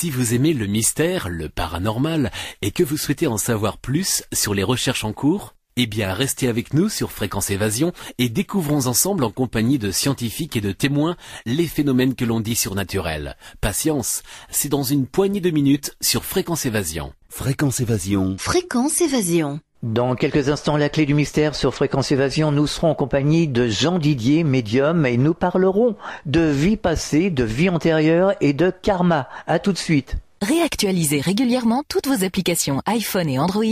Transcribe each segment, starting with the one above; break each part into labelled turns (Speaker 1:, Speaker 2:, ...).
Speaker 1: Si vous aimez le mystère, le paranormal, et que vous souhaitez en savoir plus sur les recherches en cours, eh bien, restez avec nous sur Fréquence Évasion et découvrons ensemble en compagnie de scientifiques et de témoins les phénomènes que l'on dit surnaturels. Patience, c'est dans une poignée de minutes sur Fréquence Évasion.
Speaker 2: Fréquence Évasion.
Speaker 3: Fréquence Évasion.
Speaker 4: Dans quelques instants, la clé du mystère sur Fréquence Évasion, nous serons en compagnie de Jean Didier, médium, et nous parlerons de vie passée, de vie antérieure et de karma. À tout de suite.
Speaker 3: Réactualisez régulièrement toutes vos applications iPhone et Android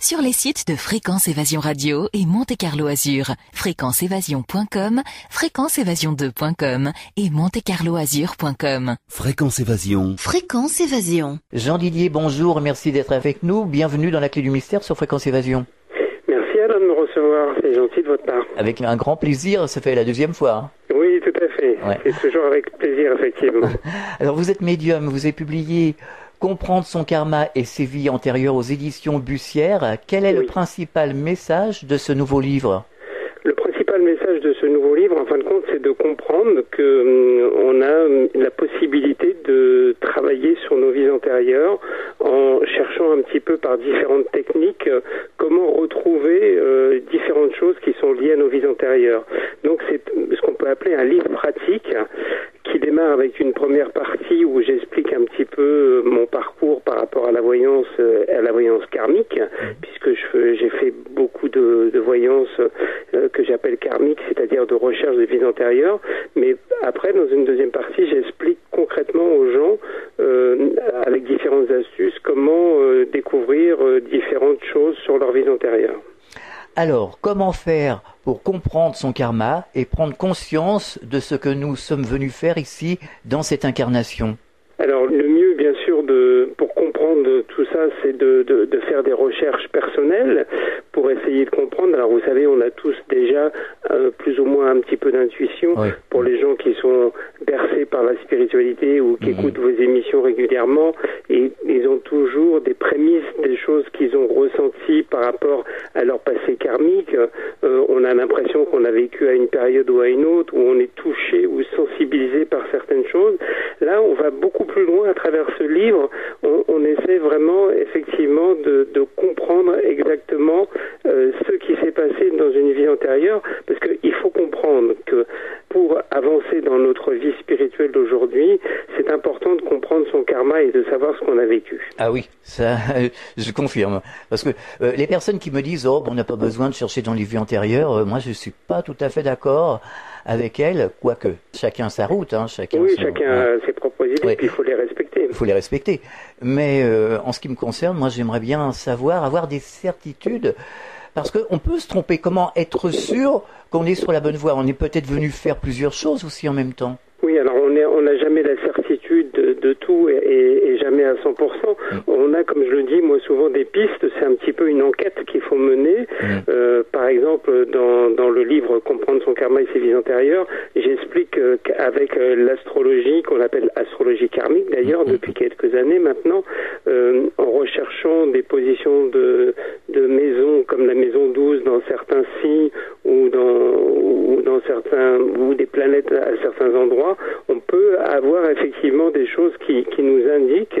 Speaker 3: sur les sites de Fréquence Évasion Radio et Monte Carlo Azur, fréquenceévasion.com, fréquenceévasion2.com et montecarloazur.com.
Speaker 2: Fréquence Évasion.
Speaker 3: Fréquence Évasion.
Speaker 4: Jean Didier, bonjour, merci d'être avec nous. Bienvenue dans la clé du mystère sur Fréquence Évasion.
Speaker 5: Merci Alain de me recevoir, c'est gentil de votre part.
Speaker 4: Avec un grand plaisir, ça fait la deuxième fois. hein.
Speaker 5: Oui, tout à fait.
Speaker 4: Ouais.
Speaker 5: C'est toujours avec plaisir, effectivement.
Speaker 4: Alors vous êtes médium, vous avez publié Comprendre son karma et ses vies antérieures aux éditions Bussière. Quel est le principal message de ce nouveau livre?
Speaker 5: Principal message de ce nouveau livre, en fin de compte, c'est de comprendre que hum, on a hum, la possibilité de travailler sur nos vies antérieures en cherchant un petit peu par différentes techniques euh, comment retrouver euh, différentes choses qui sont liées à nos vies antérieures. Donc c'est ce qu'on peut appeler un livre pratique qui démarre avec une première partie où j'explique un petit peu euh, mon parcours par rapport à la voyance, euh, à la voyance karmique, puisque j'ai fait beaucoup de, voyances euh, que j'appelle karmiques, c'est-à-dire de recherche de vies antérieures. Mais après, dans une deuxième partie, j'explique concrètement aux gens, avec différentes astuces, comment découvrir différentes choses sur leur vie antérieure.
Speaker 4: Alors, comment faire pour comprendre son karma et prendre conscience de ce que nous sommes venus faire ici dans cette incarnation?
Speaker 5: Alors le mieux, bien sûr, de, pour comprendre tout ça, c'est de, de, de faire des recherches personnelles pour essayer de comprendre. Alors vous savez, on a tous déjà euh, plus ou moins un petit peu d'intuition
Speaker 4: Oui.
Speaker 5: pour les gens qui sont bercés par la spiritualité ou qui
Speaker 4: Mhm.
Speaker 5: écoutent vos émissions régulièrement et ils ont toujours des prémices, des choses qu'ils ont ressenties par rapport à leur passé karmique. Euh, on a l'impression qu'on a vécu à une période ou à une autre où on est touché ou sensibilisé par certaines choses. Là, on va beaucoup plus loin à travers ce livre. On, essaie vraiment, effectivement, de, comprendre exactement euh, ce qui s'est passé dans une vie antérieure, parce qu'il faut comprendre que pour avancer dans notre vie spirituelle d'aujourd'hui, c'est important de comprendre son karma et de savoir ce qu'on a vécu.
Speaker 4: Ah oui, ça, je confirme. Parce que euh, les personnes qui me disent oh, on n'a pas besoin de chercher dans les vies antérieures, euh, moi je suis pas tout à fait d'accord avec elles, quoique chacun sa route, hein, chacun.
Speaker 5: Oui,
Speaker 4: son-
Speaker 5: chacun ses propres idées,
Speaker 4: Ouais.
Speaker 5: puis il faut les respecter.
Speaker 4: Il faut les respecter. Mais euh, en ce qui me concerne, moi j'aimerais bien savoir, avoir des certitudes, parce qu'on peut se tromper. Comment être sûr qu'on est sur la bonne voie? On est peut-être venu faire plusieurs choses aussi en même temps.
Speaker 5: Oui, alors on n'a jamais la certitude de, tout et, jamais à 100%. On a, comme je le dis, moi souvent des pistes. C'est un petit peu une enquête qu'il faut mener. Euh, par exemple, dans, dans le livre Comprendre son karma et ses vies antérieures, j'explique euh, qu'avec euh, l'astrologie, qu'on appelle astrologie karmique d'ailleurs depuis quelques années maintenant, euh, en recherchant des positions de, de maisons comme la maison 12 dans certains signes ou dans, ou dans certains ou des planètes à certains endroits, on peut avoir effectivement des choses qui, qui nous indiquent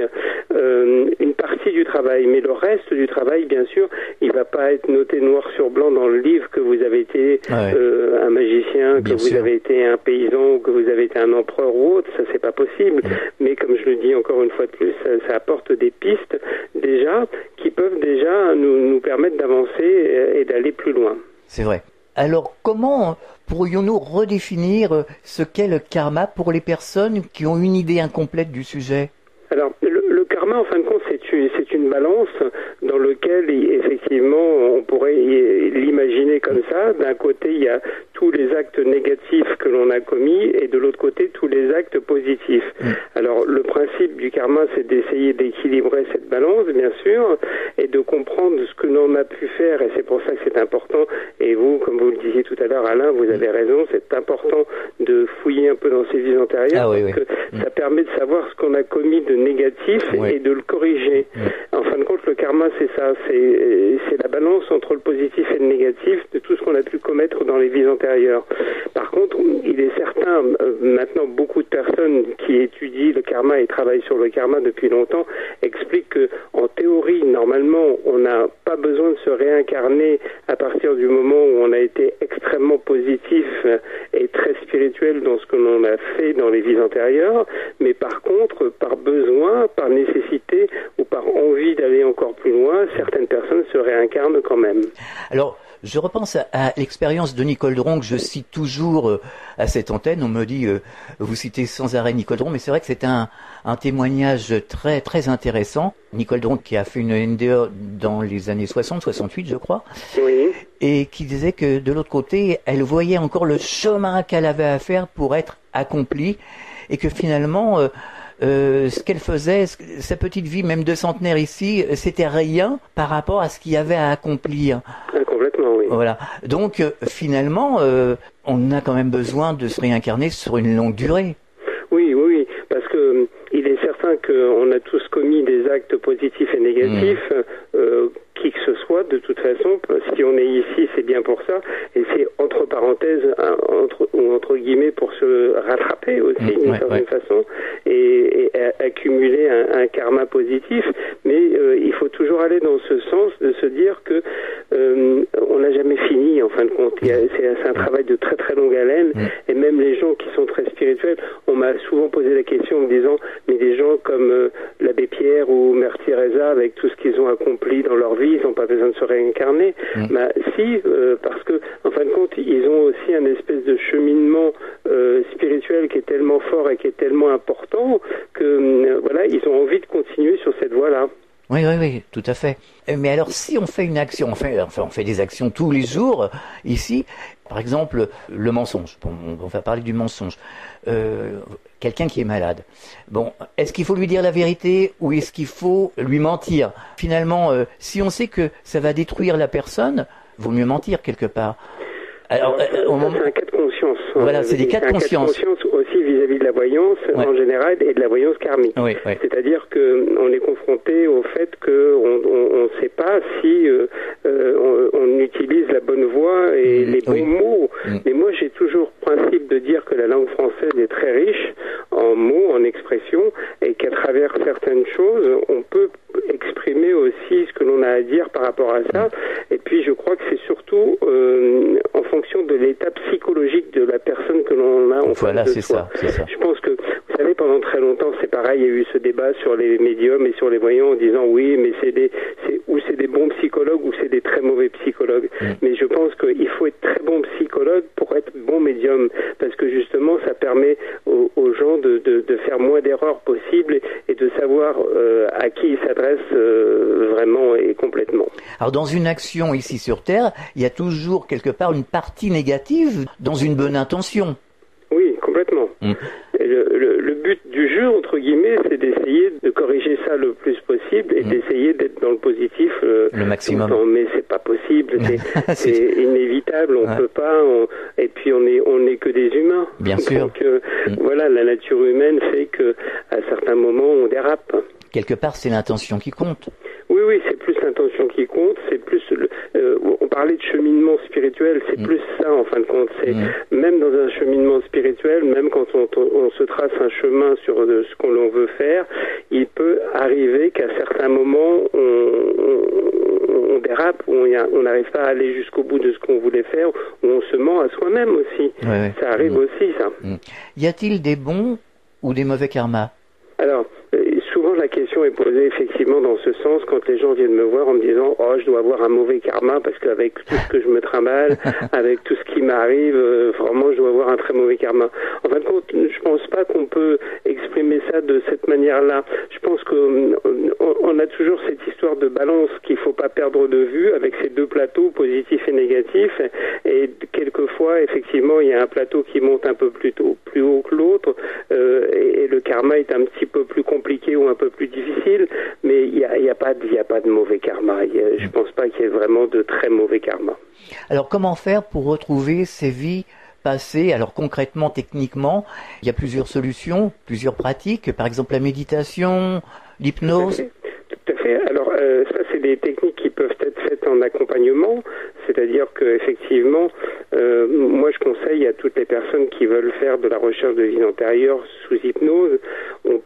Speaker 5: euh, une partie du travail, mais le reste du travail, bien sûr, il va pas être noté noir sur blanc dans le livre que vous avez été
Speaker 4: Ouais.
Speaker 5: euh, un magicien, que vous avez été un paysan, que vous avez été un empereur ou autre, ça c'est pas possible. Mais comme je le dis encore une fois de plus, ça, ça apporte des pistes déjà qui peuvent déjà nous, nous permettre d'avancer et, et d'aller plus loin.
Speaker 4: C'est vrai. Alors comment pourrions-nous redéfinir euh, ce qu'est le karma pour les personnes qui ont une idée incomplète du sujet?
Speaker 5: Alors, le, karma, en fin de compte, c'est une, balance dans lequel, i- effectivement, on pourrait l'imaginer comme ça. D'un côté, il y a tous les actes négatifs que l'on a commis et de l'autre côté, tous les actes positifs. Alors, le principe du karma, c'est d'essayer d'équilibrer cette balance, bien sûr, et de comprendre ce que l'on a pu faire. Et c'est pour ça que c'est important. Et vous, comme vous le disiez tout à l'heure, Alain, vous avez raison, c'est important de fouiller un peu dans ses vies antérieures
Speaker 4: Ah oui,
Speaker 5: parce
Speaker 4: oui.
Speaker 5: que ça permet de savoir ce qu'on a commis de négatif
Speaker 4: Oui.
Speaker 5: et de le corriger. En fin de compte, le karma, c'est ça, c'est c'est la balance entre le positif et le négatif de tout ce qu'on a pu commettre dans les vies antérieures. Par contre, il est certain, euh, maintenant, beaucoup de personnes qui étudient le karma et travaillent sur le karma depuis longtemps expliquent que, en théorie, normalement, on n'a pas besoin de se réincarner à partir du moment où on a été extrêmement positif et très spirituel dans ce que l'on a fait dans les vies antérieures, mais par contre, par besoin, par nécessité par envie d'aller encore plus loin, certaines personnes se réincarnent quand même.
Speaker 4: Alors, je repense à, l'expérience de Nicole Dron que je cite toujours euh, à cette antenne. On me dit, euh, vous citez sans arrêt Nicole Dron, mais c'est vrai que c'est un, un, témoignage très très intéressant. Nicole Dron qui a fait une NDE dans les années 60, 68 je crois,
Speaker 5: oui.
Speaker 4: et qui disait que de l'autre côté, elle voyait encore le chemin qu'elle avait à faire pour être accomplie, et que finalement... Euh, euh, ce qu'elle faisait, sa petite vie, même de centenaire ici, c'était rien par rapport à ce qu'il y avait à accomplir.
Speaker 5: Ah, complètement, oui.
Speaker 4: Voilà. Donc euh, finalement, euh, on a quand même besoin de se réincarner sur une longue durée.
Speaker 5: Oui, oui, parce que il est certain qu'on a tous commis des actes positifs et négatifs. Mmh qui que ce soit, de toute façon, si on est ici, c'est bien pour ça, et c'est entre parenthèses, entre, ou entre guillemets, pour se rattraper aussi, mmh, d'une certaine façon, et, accumuler un, karma positif, mais euh, il faut toujours aller dans ce sens de se dire que euh, on n'a jamais fini, en fin de compte. C'est un travail de très très longue haleine, mmh. et même les gens qui sont très spirituels, on m'a souvent posé la question en me disant, mais des gens comme euh, l'abbé Pierre ou Mère Teresa, avec tout ce qu'ils ont accompli dans leur vie, ils n'ont pas besoin de se réincarner. Mm. Bah, si, euh, parce que, en fin de compte, ils ont aussi un espèce de cheminement euh, spirituel qui est tellement fort et qui est tellement important que, euh, voilà, ils ont envie de continuer sur cette voie-là.
Speaker 4: Oui, oui, oui, tout à fait. Mais alors, si on fait une action, enfin, enfin on fait des actions tous les jours ici, par exemple, le mensonge. Bon, on va parler du mensonge. Euh, quelqu'un qui est malade. Bon, est-ce qu'il faut lui dire la vérité ou est-ce qu'il faut lui mentir? Finalement, euh, si on sait que ça va détruire la personne, vaut mieux mentir quelque part.
Speaker 5: Alors, euh, c'est un cas de conscience.
Speaker 4: Hein. Voilà, c'est des cas de conscience.
Speaker 5: Cas de conscience aussi vis-à- -vis de la voyance en général et de la voyance karmique. C'est-à-dire que on est confronté au fait qu'on on ne sait pas si euh, euh, on, on, utilise la bonne voix et mm. les bons mots. Mm. Mais moi, j'ai toujours principe de dire que la langue française est très riche en mots, en expressions, et qu'à travers certaines choses, on peut exprimer aussi ce que l'on a à dire par rapport à ça. Et puis, je crois que c'est surtout euh, en fonction de l'état psychologique de la personne que l'on a en
Speaker 4: voilà,
Speaker 5: face de
Speaker 4: soi. Ça, ça.
Speaker 5: Je pense que, vous savez, pendant très longtemps, c'est pareil, il y a eu ce débat sur les médiums et sur les voyants en disant oui, mais c'est des, c'est, ou c'est des bons psychologues ou c'est des très mauvais psychologues. Mm. Mais je pense qu'il faut être très bon psychologue pour être bon médium, parce que justement, ça permet aux, gens de, de, faire moins d'erreurs possibles et, de savoir euh, à qui ils s'adressent euh, vraiment et complètement.
Speaker 4: Alors, dans une action ici sur Terre, il y a toujours quelque part une partie négative dans une bonne intention.
Speaker 5: Oui, complètement. Mm. Le, le, but du jeu, entre guillemets, c'est d'essayer de corriger ça le plus possible et mm. d'essayer d'être dans le positif
Speaker 4: euh, le maximum.
Speaker 5: Mais c'est pas possible, c'est inévitable, on peut pas. et puis on est on n'est que des humains.
Speaker 4: Bien sûr.
Speaker 5: Donc euh, mm. voilà, la nature humaine fait que à certains moments on dérape.
Speaker 4: Quelque part, c'est l'intention qui compte.
Speaker 5: Oui, oui, c'est plus l'intention qui compte, c'est plus le, on parlait de cheminement spirituel, c'est mm. plus ça en fin de compte. C'est mm. même dans un cheminement spirituel, même quand on, on se trace un chemin sur euh, ce qu'on veut faire, il peut arriver qu'à certains moments on, on, dérape, ou on n'arrive pas à aller jusqu'au bout de ce qu'on voulait faire, ou on se ment à soi-même aussi. Ça arrive mm. aussi, ça.
Speaker 4: Y a-t-il des bons ou des mauvais karmas?
Speaker 5: Alors, la question est posée effectivement dans ce sens quand les gens viennent me voir en me disant oh je dois avoir un mauvais karma parce qu'avec tout ce que je me trimballe, avec tout ce qui m'arrive, euh, vraiment je dois avoir un très mauvais karma. En fin de compte, je pense pas qu'on peut exprimer ça de cette manière-là. Je pense qu'on on a toujours cette histoire de balance qu'il faut pas perdre de vue avec ces deux plateaux positifs et négatifs et quelquefois effectivement il y a un plateau qui monte un peu plus tôt, plus haut que l'autre euh, et, et le karma est un petit peu plus compliqué un peu plus difficile, mais il n'y a, y a, pas de, a pas de mauvais karma. je ne pense pas qu'il y ait vraiment de très mauvais karma.
Speaker 4: Alors comment faire pour retrouver ces vies passées Alors concrètement, techniquement, il y a plusieurs solutions, plusieurs pratiques, par exemple la méditation, l'hypnose.
Speaker 5: Tout à fait. Alors euh, ça, c'est des techniques qui peuvent être faites en accompagnement. C'est-à-dire que effectivement, euh, moi je conseille à toutes les personnes qui veulent faire de la recherche de vie antérieure sous hypnose,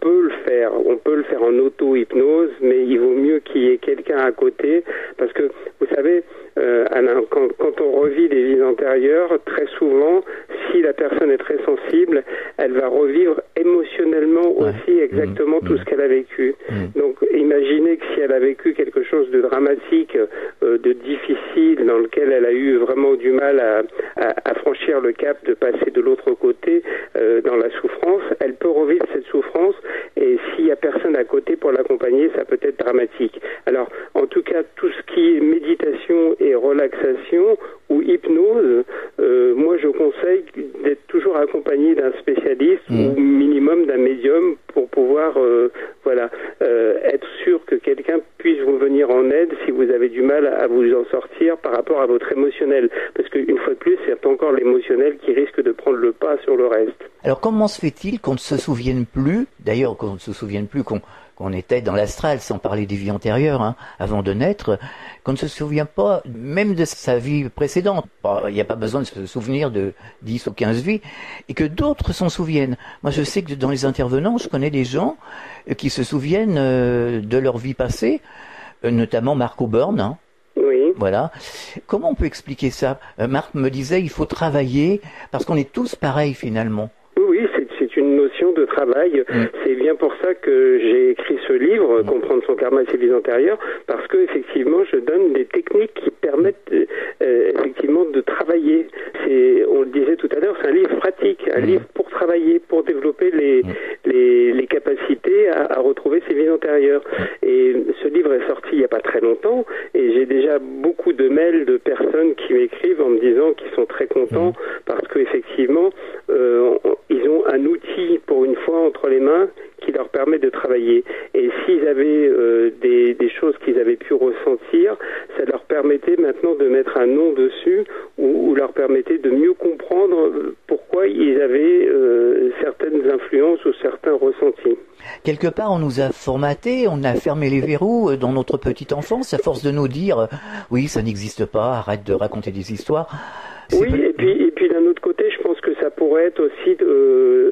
Speaker 5: le faire, on peut le faire en auto-hypnose, mais il vaut mieux qu'il y ait quelqu'un à côté, parce que vous savez, euh, quand, quand, on revit des vies antérieures, très souvent, si la personne est très sensible, elle va revivre émotionnellement aussi exactement
Speaker 4: mmh.
Speaker 5: tout ce qu'elle a vécu.
Speaker 4: Mmh.
Speaker 5: Donc imaginez que si elle a vécu quelque chose de dramatique, euh, de difficile, dans lequel elle a eu vraiment du mal à, à, à franchir le cap de passer de l'autre côté euh, dans la souffrance, elle peut revivre cette souffrance et s'il n'y a personne à côté pour l'accompagner, ça peut être dramatique. Alors en tout cas, tout ce qui est méditation et relaxation ou hypnose, euh, moi je conseille d'être toujours accompagné d'un spécialiste
Speaker 4: Mmh.
Speaker 5: ou minimum d'un médium pour pouvoir euh, voilà euh, être sûr que quelqu'un puisse vous venir en aide si vous avez du mal à vous en sortir par rapport à votre émotionnel parce qu'une fois de plus c'est encore l'émotionnel qui risque de prendre le pas sur le reste.
Speaker 4: Alors comment se fait-il qu'on ne se souvienne plus, d'ailleurs qu'on ne se souvienne plus qu'on qu'on était dans l'astral, sans parler des vies antérieures, hein, avant de naître, qu'on ne se souvient pas même de sa vie précédente. Il n'y a pas besoin de se souvenir de 10 ou 15 vies, et que d'autres s'en souviennent. Moi, je sais que dans les intervenants, je connais des gens euh, qui se souviennent euh, de leur vie passée, euh, notamment Marc Auburn, hein,
Speaker 5: Oui.
Speaker 4: voilà. Comment on peut expliquer ça? Marc me disait, il faut travailler, parce qu'on est tous pareils finalement.
Speaker 5: Oui, oui, c'est- c'est une notion de travail.
Speaker 4: Mm.
Speaker 5: C'est bien pour ça que j'ai écrit ce livre, Comprendre son karma et ses vies antérieures, parce que effectivement, je donne des techniques qui permettent euh, effectivement de travailler. C'est, on le disait tout à l'heure, c'est un livre pratique, un
Speaker 4: Mm.
Speaker 5: livre pour travailler, pour développer les les, les capacités à, à retrouver ses vies antérieures. Et ce livre est sorti il n'y a pas très longtemps, et j'ai déjà beaucoup de mails de personnes qui m'écrivent en me disant qu'ils sont très contents parce qu'effectivement, euh, on- ils ont un outil pour une entre les mains qui leur permet de travailler. Et s'ils avaient euh, des, des choses qu'ils avaient pu ressentir, ça leur permettait maintenant de mettre un nom dessus ou, ou leur permettait de mieux comprendre euh, pourquoi ils avaient euh, certaines influences ou certains ressentis.
Speaker 4: Quelque part, on nous a formaté, on a fermé les verrous dans notre petite enfance, à force de nous dire, oui, ça n'existe pas, arrête de raconter des histoires.
Speaker 5: Oui,
Speaker 4: pas-
Speaker 5: et puis, et puis d'un autre côté, je pense que ça pourrait être aussi, de- euh,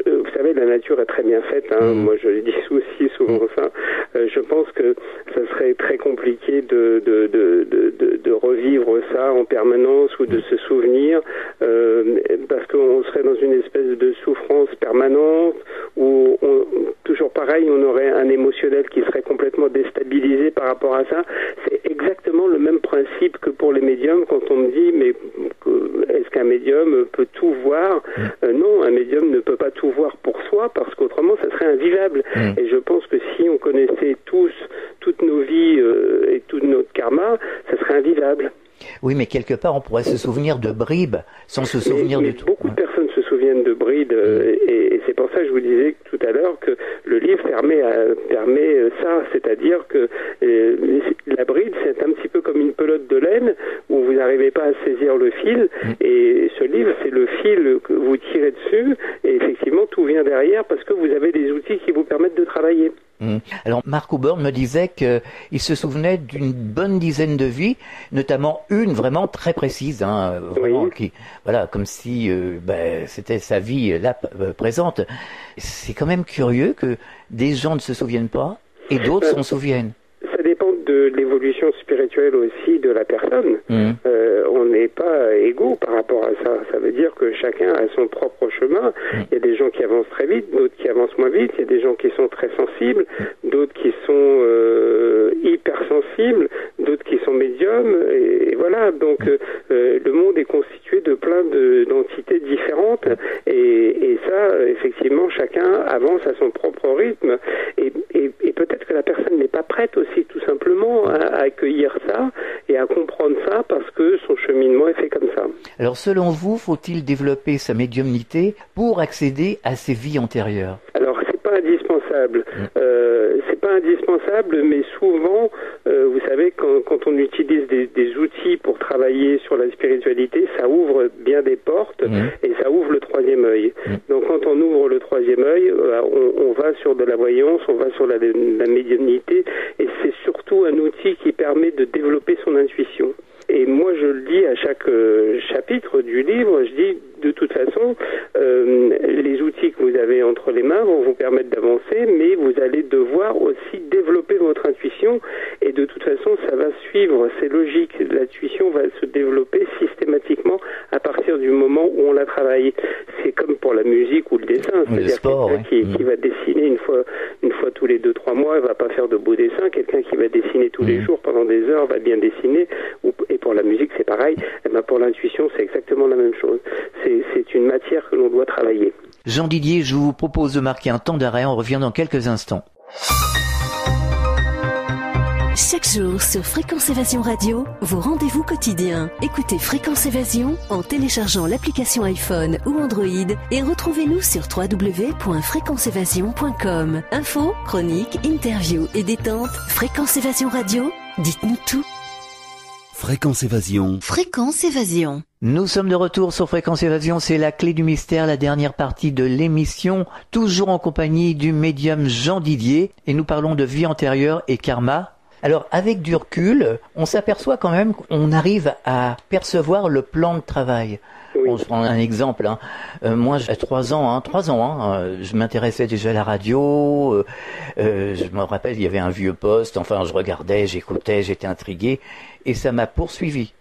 Speaker 5: la nature est très bien faite. Hein.
Speaker 4: Mhm.
Speaker 5: Moi, je le dis aussi souvent ça. Euh, je pense que ça serait très compliqué de, de, de, de, de- de revivre ça en permanence ou de se souvenir, euh, parce qu'on serait dans une espèce de souffrance permanente où on, toujours pareil, on aurait un émotionnel qui serait complètement déstabilisé par rapport à ça. C'est exactement le même principe que pour les médiums quand on me dit mais médium peut tout voir Euh, Non, un médium ne peut pas tout voir pour soi parce qu'autrement ça serait invivable.
Speaker 4: Mm.
Speaker 5: Et je pense que si on connaissait tous toutes nos vies euh, et tout notre karma, ça serait invivable.
Speaker 4: Oui, mais quelque part, on pourrait se souvenir de bribes sans se souvenir
Speaker 5: mais,
Speaker 4: de
Speaker 5: mais
Speaker 4: tout.
Speaker 5: Beaucoup de personnes se souviennent de Bride euh, et, et c'est pour ça que je vous disais tout à l'heure que le livre permet, à- permet euh, ça, c'est-à-dire que euh, la bride c'est un petit peu comme une pelote de laine où vous n'arrivez pas à saisir le fil et ce livre c'est le fil que vous tirez dessus et effectivement tout vient derrière parce que vous avez des outils qui vous permettent de travailler.
Speaker 4: Mm. Alors, Marc Auburn me disait qu'il se souvenait d'une bonne dizaine de vies, notamment une vraiment très précise, hein, vraiment,
Speaker 5: Oui.
Speaker 4: qui, voilà, comme si euh, ben, c'était sa vie euh, là euh, présente. C'est quand même curieux que des gens ne se souviennent pas et d'autres s'en souviennent.
Speaker 5: Ça dépend de l'évolution spirituelle aussi de la personne.
Speaker 4: Mm.
Speaker 5: Euh, on n'est pas égaux par rapport à ça. Ça veut dire que chacun a son propre chemin. Il y a des gens qui avancent très vite, d'autres qui avancent moins vite. Il y a des gens qui sont très sensibles, d'autres qui sont euh, hypersensibles, d'autres qui sont médiums. Et, et voilà. Donc euh, euh, le monde est constitué de plein de- d'entités différentes. Et, et ça, effectivement, chacun avance à son propre rythme. Et, et- et peut-être que la personne n'est pas prête aussi, tout simplement, à, à accueillir ça et à comprendre ça parce que son cheminement est fait comme ça.
Speaker 4: Alors, selon vous, faut-il développer sa médiumnité pour accéder à ses vies antérieures?
Speaker 5: Alors c'est pas indispensable, euh, c'est pas indispensable, mais souvent, euh, vous savez, quand, quand on utilise des, des outils pour travailler sur la spiritualité, ça ouvre bien des portes et ça ouvre le troisième œil. Donc quand on ouvre le troisième œil, euh, on, on va sur de la voyance, on va sur la, la médiumnité, et c'est surtout un outil qui permet de développer son intuition. Et, moi, je le dis à chaque euh, chapitre du livre, je dis de toute façon, euh, les outils que vous avez entre les mains vont vous permettre d'avancer, mais vous allez devoir aussi développer votre intuition, et de toute façon, ça va suivre, c'est logique, l'intuition va se développer systématiquement à partir du moment où on la travaille. C'est comme pour la musique ou le dessin, c'est-à-dire quelqu'un
Speaker 4: ouais.
Speaker 5: qui, qui va dessiner une fois, une fois tous les deux trois mois, il va pas faire de beaux dessins. Quelqu'un qui va dessiner tous les
Speaker 4: Mhm.
Speaker 5: jours pendant des heures va bien dessiner. La musique, c'est pareil. Eh ben, pour l'intuition, c'est exactement la même chose. C'est c'est une matière que l'on doit travailler.
Speaker 4: Jean Didier, je vous propose de marquer un temps d'arrêt. On revient dans quelques instants.
Speaker 6: Chaque jour sur Fréquence Évasion Radio, vos rendez-vous quotidiens. Écoutez Fréquence Évasion en téléchargeant l'application iPhone ou Android et retrouvez-nous sur www.fréquenceévasion.com. Infos, chroniques, interviews et détente. Fréquence Évasion Radio, dites-nous tout.
Speaker 2: Fréquence Évasion.
Speaker 6: Fréquence Évasion.
Speaker 4: Nous sommes de retour sur Fréquence Évasion, c'est la clé du mystère, la dernière partie de l'émission, toujours en compagnie du médium Jean Didier, et nous parlons de vie antérieure et karma. Alors avec du recul, on s'aperçoit quand même qu'on arrive à percevoir le plan de travail.
Speaker 5: Oui.
Speaker 4: On se un exemple. Hein. Euh, moi, j'ai trois ans, hein, trois ans. Hein, euh, je m'intéressais déjà à la radio. euh, je me rappelle, il y avait un vieux poste. Enfin, je regardais, j'écoutais, j'étais intrigué, et ça m'a poursuivi.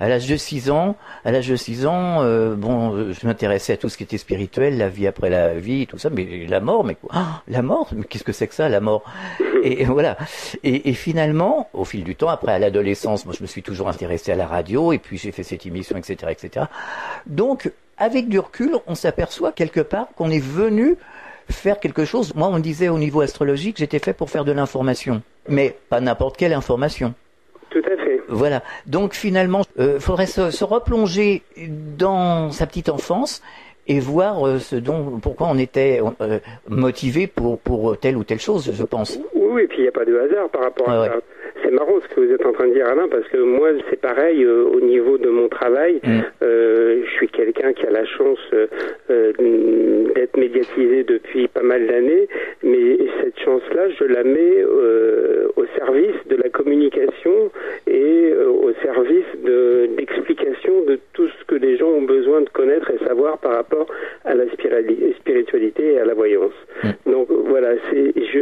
Speaker 4: À l'âge de 6 ans, à l'âge de 6 ans, euh, bon, euh, je m'intéressais à tout ce qui était spirituel, la vie après la vie, tout ça, mais la mort, mais quoi Ah, La mort, mais qu'est-ce que c'est que ça, la mort et, et voilà. Et, et finalement, au fil du temps, après à l'adolescence, moi je me suis toujours intéressé à la radio, et puis j'ai fait cette émission, etc., etc. Donc, avec du recul, on s'aperçoit quelque part qu'on est venu faire quelque chose. Moi, on me disait au niveau astrologique, j'étais fait pour faire de l'information, mais pas n'importe quelle information.
Speaker 5: Tout à fait.
Speaker 4: Voilà. Donc finalement, euh, faudrait se, se replonger dans sa petite enfance et voir euh, ce dont, pourquoi on était euh, motivé pour pour telle ou telle chose, je pense.
Speaker 5: Oui, et puis il n'y a pas de hasard par rapport à
Speaker 4: Ouais,
Speaker 5: ça. C'est marrant ce que vous êtes en train de dire, Alain, parce que moi, c'est pareil euh, au niveau de mon travail.
Speaker 4: Mm.
Speaker 5: Euh, je suis quelqu'un qui a la chance euh, d'être médiatisé depuis pas mal d'années, mais cette chance-là, je la mets au service de la communication et au service de d'explication de tout ce que les gens ont besoin de connaître et savoir par rapport à la spiritualité et à la voyance.
Speaker 4: Mm.
Speaker 5: Donc voilà, c'est je,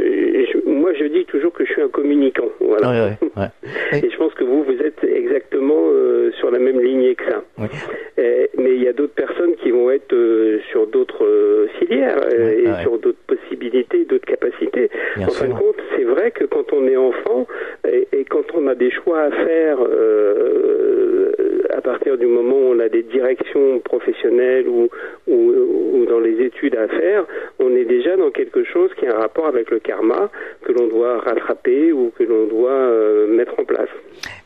Speaker 5: je- moi je dis toujours que je suis un communicant. Voilà.
Speaker 4: Ouais, ouais, ouais.
Speaker 5: Et je pense que vous, vous êtes exactement euh, sur la même lignée que ça.
Speaker 4: Oui.
Speaker 5: Mais il y a d'autres personnes qui vont être euh, sur d'autres euh, filières euh, et sur d'autres possibilités, d'autres capacités.
Speaker 4: Bien
Speaker 5: en fin de compte, c'est vrai que quand on est enfant et, et quand on a des choix à faire euh, à partir du moment où on a des directions professionnelles ou, ou, ou dans les études à faire, on est déjà dans quelque chose qui a un rapport avec le karma que l'on doit rattraper ou que l'on doit euh, mettre en place.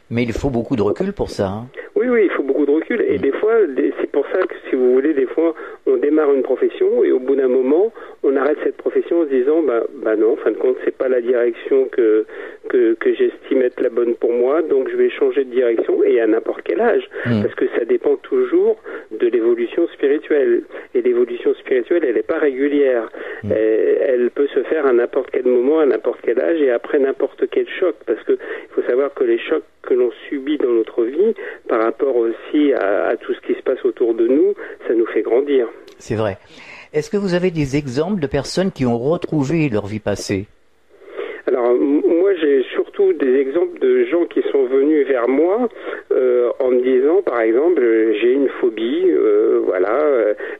Speaker 4: Mais il faut beaucoup de recul pour ça. hein.
Speaker 5: Oui, oui, il faut beaucoup de recul. Et des fois, c'est pour ça que, si vous voulez, des fois, on démarre une profession et au bout d'un moment, on arrête cette profession en se disant, bah, bah non, en fin de compte, c'est pas la direction que, que, que j'estime être la bonne pour moi, donc je vais changer de direction et à n'importe quel âge.
Speaker 4: Mm.
Speaker 5: Parce que ça dépend toujours de l'évolution spirituelle. Et l'évolution spirituelle, elle n'est pas régulière.
Speaker 4: Mm.
Speaker 5: Euh, Elle peut se faire à n'importe quel moment, à n'importe quel âge et après n'importe quel choc. Parce que il faut savoir que les chocs que l'on subit dans notre vie, par rapport aussi à, à tout ce qui se passe autour de nous, ça nous fait grandir.
Speaker 4: C'est vrai. Est-ce que vous avez des exemples de personnes qui ont retrouvé leur vie passée?
Speaker 5: Alors des exemples de gens qui sont venus vers moi euh, en me disant par exemple euh, j'ai une phobie, euh, voilà,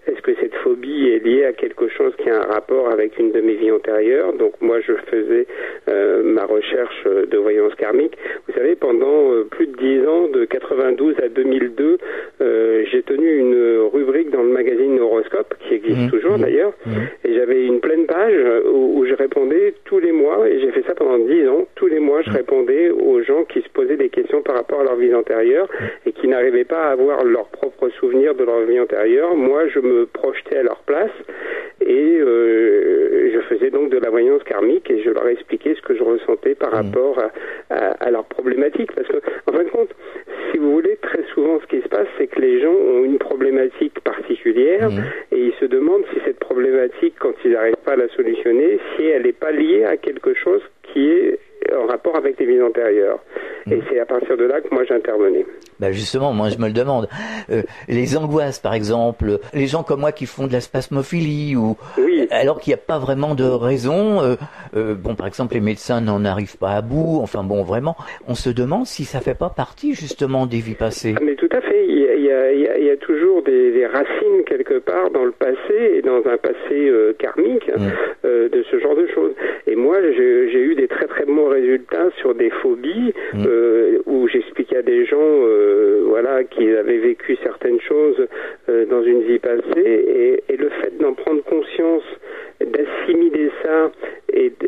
Speaker 5: est-ce que cette phobie est liée à quelque chose qui a un rapport avec une de mes vies antérieures? Donc moi je faisais euh, ma recherche de voyance karmique. Vous savez pendant plus de 10 ans, de 92 à 2002, euh, j'ai tenu une rubrique dans le magazine Horoscope qui existe
Speaker 4: Mhm.
Speaker 5: toujours d'ailleurs.
Speaker 4: Mhm.
Speaker 5: Et j'avais une pleine page où, où je répondais tous les mois, et j'ai fait ça pendant dix ans. Tous les mois, je répondais aux gens qui se posaient des questions par rapport à leur vie antérieure et qui n'arrivaient pas à avoir leurs propres souvenirs de leur vie antérieure. Moi, je me projetais à leur place et euh, je faisais donc de la voyance karmique et je leur expliquais ce que je ressentais par rapport à, à, à leurs problématiques. Parce que, en fin de compte, si vous voulez, très souvent, ce qui se passe, c'est que les gens ont une problématique particulière
Speaker 4: Mhm.
Speaker 5: et ils se demandent si cette problématique, quand ils n'arrivent pas à la solutionner, si elle n'est pas liée à quelque chose qui est en rapport avec les vies antérieures. Et c'est à partir de là que moi j'intervenais.
Speaker 4: Ben justement, moi je me le demande. Euh, les angoisses, par exemple, les gens comme moi qui font de la spasmophilie, ou
Speaker 5: Oui.
Speaker 4: alors qu'il n'y a pas vraiment de raison. euh, euh, bon, par exemple, les médecins n'en arrivent pas à bout. Enfin bon, vraiment, on se demande si ça fait pas partie justement des vies passées.
Speaker 5: Ah, mais tout à fait. Il y a, il y a- il y a- il y a toujours des, des racines quelque part dans le passé et dans un passé euh, karmique
Speaker 4: Mm.
Speaker 5: euh, de ce genre de choses. Et moi, j'ai eu des très très bons résultats sur des phobies
Speaker 4: Mm.
Speaker 5: où j'expliquais à des gens, voilà, qui avaient vécu certaines choses dans une vie passée et, et le fait d'en prendre conscience, d'assimiler ça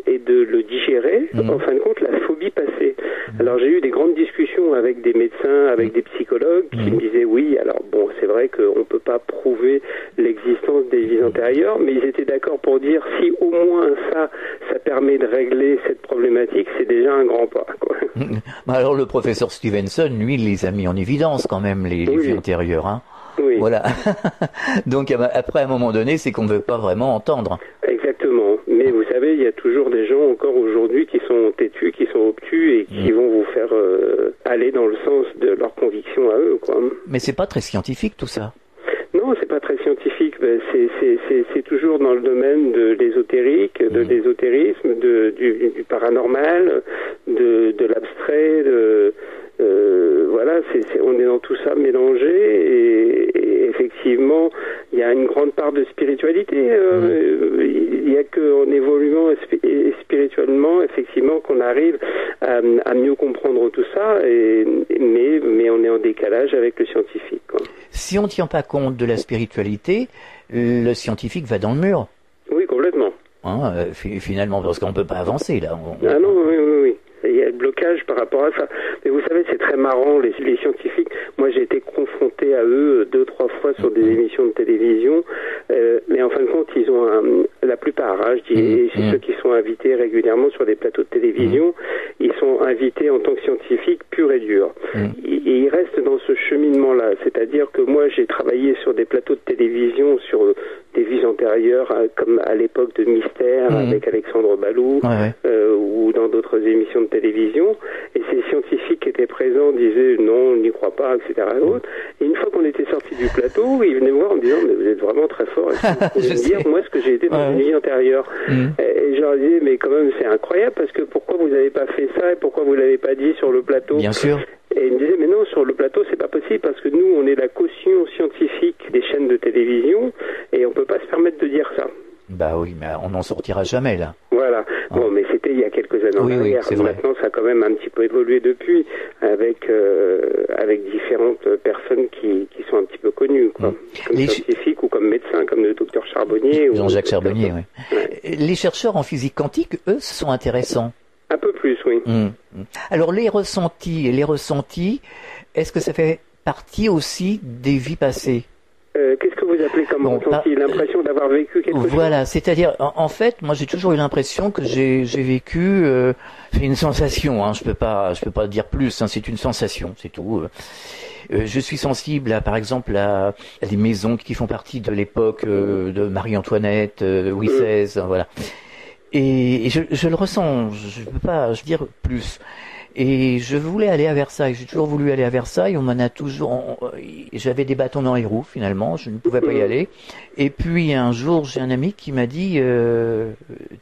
Speaker 5: et, de le digérer,
Speaker 4: Mhm.
Speaker 5: en fin de compte, la phobie passée. Alors j'ai eu des grandes discussions avec des médecins, avec des psychologues qui
Speaker 4: Mhm.
Speaker 5: me disaient oui, alors bon, c'est vrai qu'on ne peut pas prouver l'existence des vies antérieures, mais ils étaient d'accord pour dire si au moins ça, ça permet de régler cette problématique, c'est déjà un grand pas. Quoi.
Speaker 4: Bah, Alors le professeur Stevenson, lui, il les a mis en évidence quand même les, les
Speaker 5: Oui.
Speaker 4: vies antérieures. Hein.
Speaker 5: Oui,
Speaker 4: Voilà. Donc après, à un moment donné, c'est qu'on ne veut pas vraiment entendre.
Speaker 5: Exactement. Mais vous savez, il y a toujours des gens encore aujourd'hui qui sont têtus, qui sont obtus et qui
Speaker 4: Mhm.
Speaker 5: vont vous faire euh, aller dans le sens de leurs convictions à eux. Quoi.
Speaker 4: Mais c'est pas très scientifique tout ça.
Speaker 5: Non, c'est pas très scientifique. Ben, C'est, toujours dans le domaine de l'ésotérique, de
Speaker 4: Mhm.
Speaker 5: l'ésotérisme, du paranormal, de, de l'abstrait. De, euh, voilà, on est dans tout ça mélangé et, et effectivement, il y a une grande part de spiritualité. euh, Il y a qu'en évoluant et spirituellement, effectivement, qu'on arrive à, à mieux comprendre tout ça. Et, mais, mais on est en décalage avec le scientifique. Quoi.
Speaker 4: Si on ne tient pas compte de la spiritualité, le scientifique va dans le mur.
Speaker 5: Oui, complètement.
Speaker 4: Hein, euh, fi- finalement, parce qu'on peut pas avancer là. On-
Speaker 5: Ah non, oui, oui, oui. Il y a le blocage par rapport à ça. Mais vous savez, c'est très marrant, les, les scientifiques. Moi, j'ai été confronté à eux deux, trois fois sur des émissions de télévision. Euh, mais en fin de compte, ils ont un, la plupart, hein, je dis, et c'est
Speaker 4: Mhm.
Speaker 5: ceux qui sont invités régulièrement sur des plateaux de télévision, ils sont invités en tant que scientifiques purs et durs.
Speaker 4: Mhm.
Speaker 5: Et, et ils restent dans ce cheminement-là. C'est-à-dire que moi, j'ai travaillé sur des plateaux de télévision sur euh, antérieures, hein, comme à l'époque de Mystère,
Speaker 4: Mhm.
Speaker 5: avec Alexandre Balou
Speaker 4: Ouais, ouais.
Speaker 5: euh, ou dans d'autres émissions de télévision, et ces scientifiques étaient présents disaient non, on n'y croit pas, etc. Et, une fois qu'on était sorti du plateau, ils venaient me voir en me disant mais vous êtes vraiment très fort, est-ce que vous pouvez
Speaker 4: Je
Speaker 5: me dire moi ce que j'ai été dans
Speaker 4: Ouais.
Speaker 5: une vie antérieure et, et je leur disais mais quand même c'est incroyable parce que pourquoi vous n'avez pas fait ça et pourquoi vous l'avez pas dit sur le plateau
Speaker 4: Bien sûr.
Speaker 5: et il me disait, mais non, sur le plateau, c'est pas possible parce que nous, on est la caution scientifique des chaînes de télévision et on peut pas se permettre de dire ça.
Speaker 4: Bah oui, mais on n'en sortira jamais là.
Speaker 5: Voilà. C'était il y a quelques années en.
Speaker 4: Oui,
Speaker 5: arrière.
Speaker 4: vrai.
Speaker 5: Maintenant, ça a quand même un petit peu évolué depuis, avec euh, avec différentes personnes qui, qui sont un petit peu connues, quoi.
Speaker 4: Mm.
Speaker 5: Comme
Speaker 4: Les-
Speaker 5: scientifiques ou comme médecins, comme le docteur Charbonnier. ou-
Speaker 4: Jean-Jacques Charbonnier, oui.
Speaker 5: Ouais.
Speaker 4: Les chercheurs en physique quantique, eux, sont intéressants.
Speaker 5: Un peu plus, oui.
Speaker 4: Mhm. Alors les ressentis les ressentis, est-ce que ça fait partie aussi des vies passées?
Speaker 5: Euh, Qu'est-ce que vous appelez comme
Speaker 4: Bon,
Speaker 5: ressenti
Speaker 4: bah,
Speaker 5: L'impression d'avoir vécu quelque chose
Speaker 4: Voilà, c'est-à-dire, en, en fait, moi j'ai toujours eu l'impression que j'ai vécu, euh, c'est une sensation, hein, je peux pas, je peux pas dire plus, hein, c'est une sensation, c'est tout. Euh, je suis sensible, à, par exemple, à, à des maisons qui font partie de l'époque de Marie-Antoinette, Louis XVI, hein, voilà. Et, et je, je le ressens, je peux pas, je veux dire plus. Et je voulais aller à Versailles. J'ai toujours voulu aller à Versailles. On m'en a toujours. J'avais des bâtons dans les roues. Finalement, je ne pouvais pas y aller. Et puis un jour, j'ai un ami qui m'a dit euh,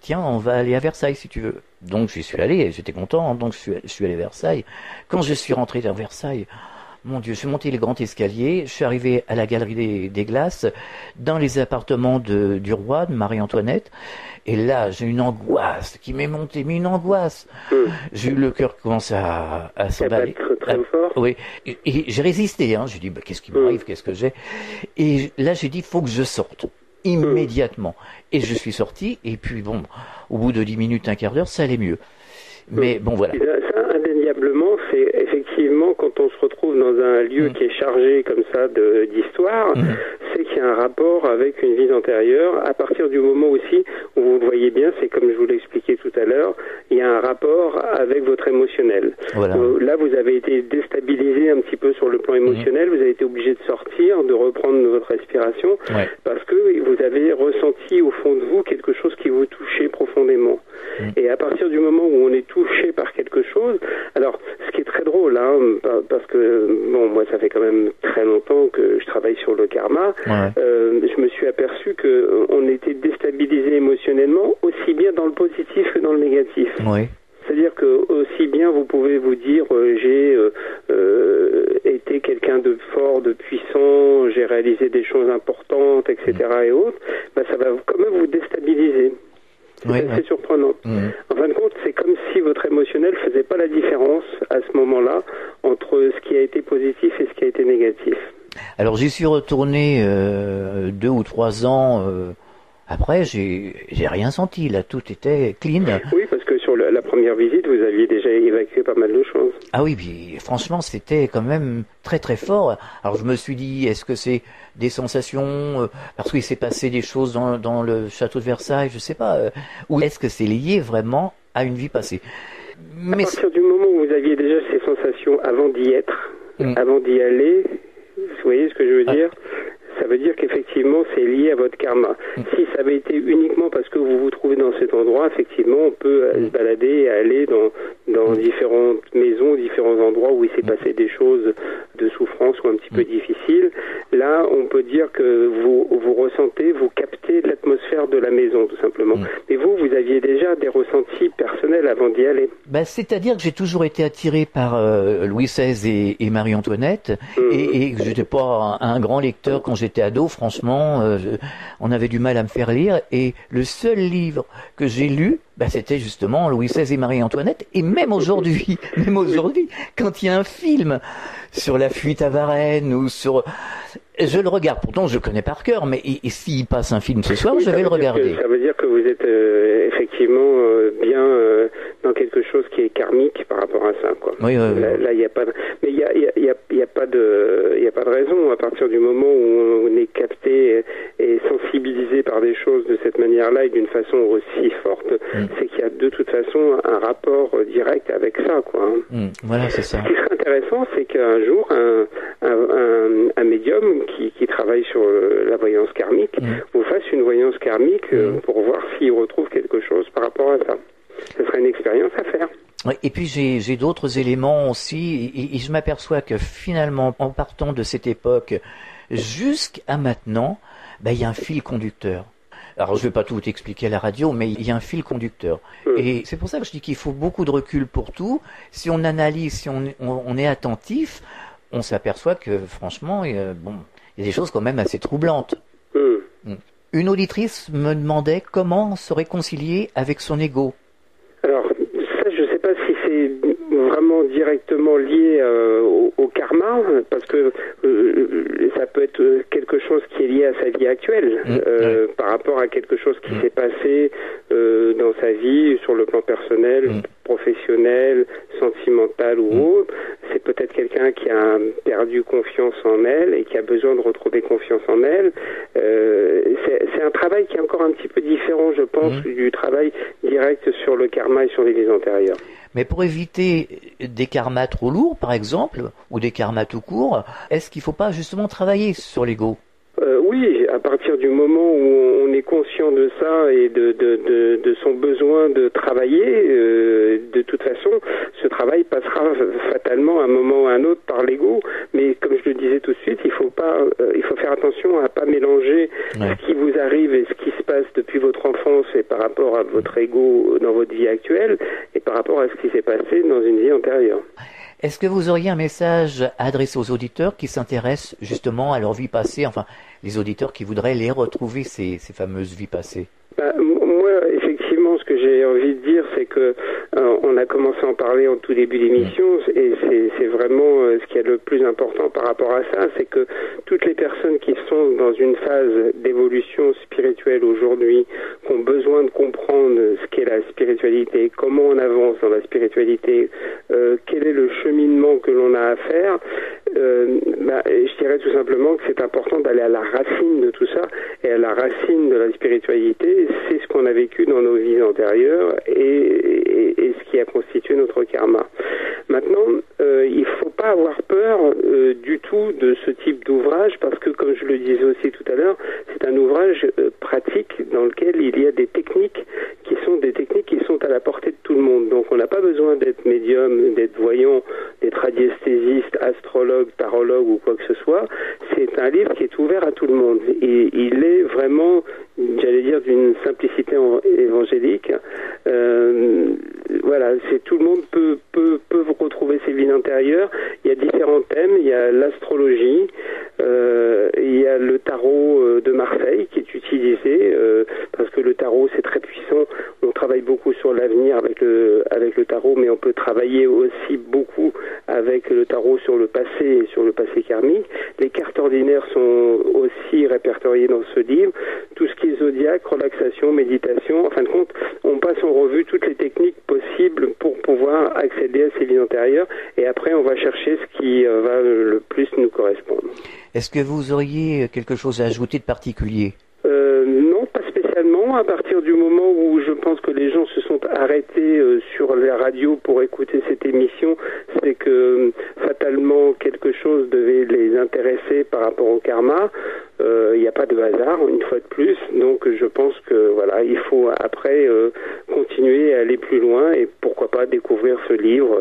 Speaker 4: Tiens, on va aller à Versailles si tu veux. Donc j'y suis allé. J'étais content. Donc je suis, je suis allé à Versailles. Quand je suis rentré dans Versailles. Mon Dieu, je suis monté les grands escaliers, je suis arrivé à la galerie des, des glaces, dans les appartements de, du roi, de Marie-Antoinette, et là, j'ai une angoisse qui m'est montée, mais une angoisse.
Speaker 5: Hum.
Speaker 4: J'ai eu le cœur qui commence à, à s'emballer. Ah,
Speaker 5: fort.
Speaker 4: Oui, et, et j'ai résisté. Hein. J'ai dit, bah, qu'est-ce qui m'arrive, qu'est-ce que j'ai? Et là, j'ai dit, faut que je sorte immédiatement. Et je suis sorti. Et puis bon, au bout de dix minutes, un quart d'heure, ça allait mieux. Mais bon, voilà.
Speaker 5: Et Ça, ça, indéniablement, c'est effectivement quand on se retrouve dans un lieu
Speaker 4: Mm.
Speaker 5: qui est chargé comme ça d'histoire,
Speaker 4: Mm.
Speaker 5: c'est qu'il y a un rapport avec une vie antérieure. À partir du moment aussi où vous le voyez bien, c'est comme je vous l'ai expliqué tout à l'heure, il y a un rapport avec votre émotionnel.
Speaker 4: Voilà.
Speaker 5: Euh, Là, vous avez été déstabilisé un petit peu sur le plan
Speaker 4: Mm.
Speaker 5: émotionnel. Vous avez été obligé de sortir, de reprendre votre respiration,
Speaker 4: Ouais.
Speaker 5: parce que vous avez ressenti au fond de vous quelque chose qui vous touchait profondément.
Speaker 4: Mm.
Speaker 5: Et à partir du moment où on est touché par quelque chose, alors ce qui est très drôle, hein, parce que bon, moi ça fait quand même très longtemps que je travaille sur le karma, euh, je me suis aperçu que euh, on était déstabilisé émotionnellement aussi bien dans le positif que dans le négatif. C'est-à-dire que aussi bien vous pouvez vous dire euh,
Speaker 4: Alors j'y suis retourné euh, deux ou trois ans euh, après, j'ai rien senti, là tout était clean.
Speaker 5: Oui, parce que sur la première visite, vous aviez déjà évacué pas mal de choses.
Speaker 4: Ah oui, puis franchement, c'était quand même très très fort. Alors je me suis dit, est-ce que c'est des sensations euh, parce qu'il s'est passé des choses dans, dans le château de Versailles, je sais pas, euh, ou est-ce que c'est lié vraiment à une vie passée?
Speaker 5: À
Speaker 4: Mais c'est-
Speaker 5: partir du moment où vous aviez déjà ces sensations avant d'y être,
Speaker 4: Mm.
Speaker 5: avant d'y aller, vous voyez ce que je veux
Speaker 4: Ah.
Speaker 5: dire? Ça veut dire qu'effectivement c'est lié à votre karma.
Speaker 4: Mm.
Speaker 5: Si ça avait été uniquement parce que vous vous trouvez dans cet endroit, effectivement on peut euh,
Speaker 4: Mm.
Speaker 5: se balader et aller dans, dans différentes maisons, différents endroits où il s'est passé des choses de souffrance ou un petit peu difficiles. Là on peut dire que vous, vous ressentez, vous captez l'atmosphère de la maison tout simplement.
Speaker 4: Mm.
Speaker 5: Mais vous, vous aviez déjà des ressentis personnels avant d'y aller.
Speaker 4: bah, c'est-à-dire que j'ai toujours été attiré par euh, Louis XVI et, et Marie-Antoinette, et, et j'étais pas un, grand lecteur quand j'étais ado. Franchement, euh, on avait du mal à me faire lire, et le seul livre que j'ai lu, bah, c'était justement Louis XVI et Marie-Antoinette. Et même aujourd'hui, même aujourd'hui, quand il y a un film sur la fuite à Varennes ou sur, je le regarde. Pourtant, je connais par cœur, mais s'il passe un film ce soir,
Speaker 5: Oui,
Speaker 4: je vais le
Speaker 5: que-
Speaker 4: regarder.
Speaker 5: ça veut dire que vous êtes euh, effectivement euh, bien euh, dans quelque chose qui est karmique par rapport à ça. Quoi.
Speaker 4: Oui.
Speaker 5: Là, il n'y a pas. De... Mais il y a, y, a, y, a, il y a pas de, il y a pas de raison à partir du moment où on est capté et sensibilisé par des choses de cette manière-là et d'une façon aussi forte,
Speaker 4: Mm.
Speaker 5: c'est qu'il y a de toute façon un rapport euh, direct avec ça, quoi. hein.
Speaker 4: Hmm, voilà, c'est ça.
Speaker 5: Ce qui serait intéressant, c'est qu'un jour, un, un, un, un médium qui, qui travaille sur euh, la voyance karmique
Speaker 4: Mm.
Speaker 5: vous fasse une voyance karmique euh,
Speaker 4: Mm.
Speaker 5: pour voir s'il retrouve quelque chose par rapport à ça. Ce serait une expérience à faire.
Speaker 4: Et puis j'ai j'ai d'autres éléments aussi, et, et je m'aperçois que finalement, en partant de cette époque jusqu'à maintenant, ben, il y a un fil conducteur. Alors je vais pas tout expliquer à la radio, mais il y a un fil conducteur.
Speaker 5: Mm.
Speaker 4: Et c'est pour ça que je dis qu'il faut beaucoup de recul pour tout. Si on analyse, si on, on, on est attentif, on s'aperçoit que franchement, euh, bon, il y a des choses quand même assez troublantes.
Speaker 5: Hmm.
Speaker 4: Une auditrice me demandait comment se réconcilier avec son ego.
Speaker 5: Alors, ça, je ne sais pas si c'est directement lié euh, au, au karma, parce que euh, ça peut être quelque chose qui est lié à sa vie actuelle,
Speaker 4: Mm,
Speaker 5: euh, par rapport à quelque chose qui
Speaker 4: Mm.
Speaker 5: s'est passé dans sa vie, sur le plan personnel,
Speaker 4: Mm.
Speaker 5: professionnel, sentimental ou autre. C'est peut-être quelqu'un qui a perdu confiance en elle et qui a besoin de retrouver confiance en elle. C'est un travail qui est encore un petit peu différent, je pense, du travail direct sur le karma et sur les vies antérieures.
Speaker 4: Mais pour éviter des karmas trop lourds, par exemple, ou des karmas tout court, est-ce qu'il ne faut pas justement travailler sur l'ego?
Speaker 5: Euh, oui, à partir du moment où on est conscient de ça et de, de, de, de son besoin de travailler, euh, de toute façon, ce travail passera fatalement à un moment ou à un autre par l'ego. Mais comme je le disais tout de suite, il faut pas, euh, il faut faire attention à pas mélanger
Speaker 4: Ouais.
Speaker 5: ce qui vous arrive et ce qui se passe depuis votre enfance et par rapport à votre ego dans votre vie actuelle et par rapport à ce qui s'est passé dans une vie antérieure.
Speaker 4: Est-ce que vous auriez un message à adresser aux auditeurs qui s'intéressent justement à leur vie passée, enfin les auditeurs qui voudraient les retrouver, ces, fameuses vies passées?
Speaker 5: M- moi, effectivement, ce que j'ai envie de dire, c'est que euh, on a commencé à en parler en tout début d'émission, et c'est vraiment euh, ce qui est le plus important par rapport à ça, c'est que toutes les personnes qui sont dans une phase d'évolution spirituelle aujourd'hui, qui ont besoin de comprendre ce qu'est la spiritualité, comment on avance dans la spiritualité, euh, quel est le cheminement que l'on a à faire, euh, bah, je dirais tout simplement que c'est important d'aller à la racine de tout ça, et à la racine de la spiritualité, c'est ce qu'on a vécu dans nos vies antérieures et, ce qui a constitué notre karma. Maintenant, euh, il faut pas avoir peur euh, du tout de ce type d'ouvrage parce que, comme je le disais aussi tout à l'heure, c'est un ouvrage pratique dans lequel il y a des techniques qui sont des techniques qui sont à la portée de tout le monde. Donc, on n'a pas besoin d'être médium, d'être voyant d'être radiesthésiste, astrologue, tarologue ou quoi que ce soit. C'est un livre qui est ouvert à tout le monde. Il est vraiment, j'allais dire, d'une simplicité évangélique. Euh, voilà, c'est tout le monde peut, peut, peut retrouver ses vies intérieures. Il y a différents thèmes. Il y a l'astrologie, euh, il y a le tarot euh, de Marseille qui est utilisé euh, parce que le tarot c'est très puissant. On travaille beaucoup sur l'avenir avec le avec le tarot, mais on peut travailler aussi beaucoup avec le tarot sur le passé et sur le passé karmique. Les cartes ordinaires sont aussi répertoriées dans ce livre. Tout ce qui est zodiaque, relaxation, méditation. En fin de compte, on passe en revue toutes les techniques possibles pour pouvoir accéder à ces vies antérieures. Et après, on va chercher ce qui va le plus nous correspondre.
Speaker 4: Est-ce que vous auriez quelque chose à ajouter de particulier
Speaker 5: euh, Non, pas spécialement. À partir du moment où je pense que les gens se sont arrêtés euh, sur la radio pour écouter cette émission, c'est que euh, fatalement quelque chose devait les intéresser par rapport au karma. Il n'y a pas de hasard, une fois de plus. Donc je pense que voilà, il faut après continuer à aller plus loin et pourquoi pas découvrir ce livre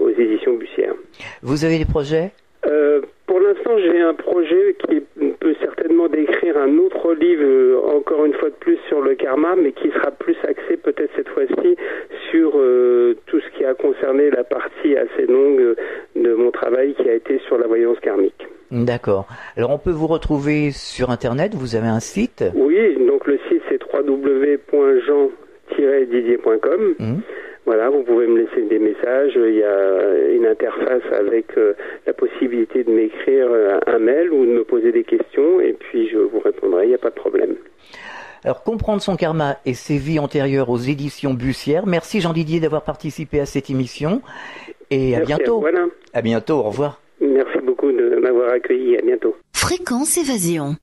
Speaker 5: aux éditions Bussière.
Speaker 4: Vous avez des projets?
Speaker 5: Euh, pour l'instant, j'ai un projet qui peut certainement décrire un autre livre, euh, encore une fois de plus, sur le karma, mais qui sera plus axé peut-être cette fois-ci sur euh, tout ce qui a concerné la partie assez longue de mon travail qui a été sur la voyance karmique.
Speaker 4: D'accord. Alors on peut vous retrouver sur Internet, vous avez un site?
Speaker 5: Oui, donc le site c'est www.jean-didier.com. Voilà, vous pouvez me laisser des messages. Il y a une interface avec euh, la possibilité de m'écrire euh, un mail ou de me poser des questions et puis je vous répondrai. Il n'y a pas de problème.
Speaker 4: Alors, comprendre son karma et ses vies antérieures aux éditions Bussière. Merci Jean Didier d'avoir participé à cette émission et à bientôt. À, à bientôt, au revoir.
Speaker 5: Merci beaucoup de m'avoir accueilli. À bientôt.
Speaker 3: Fréquence Évasion.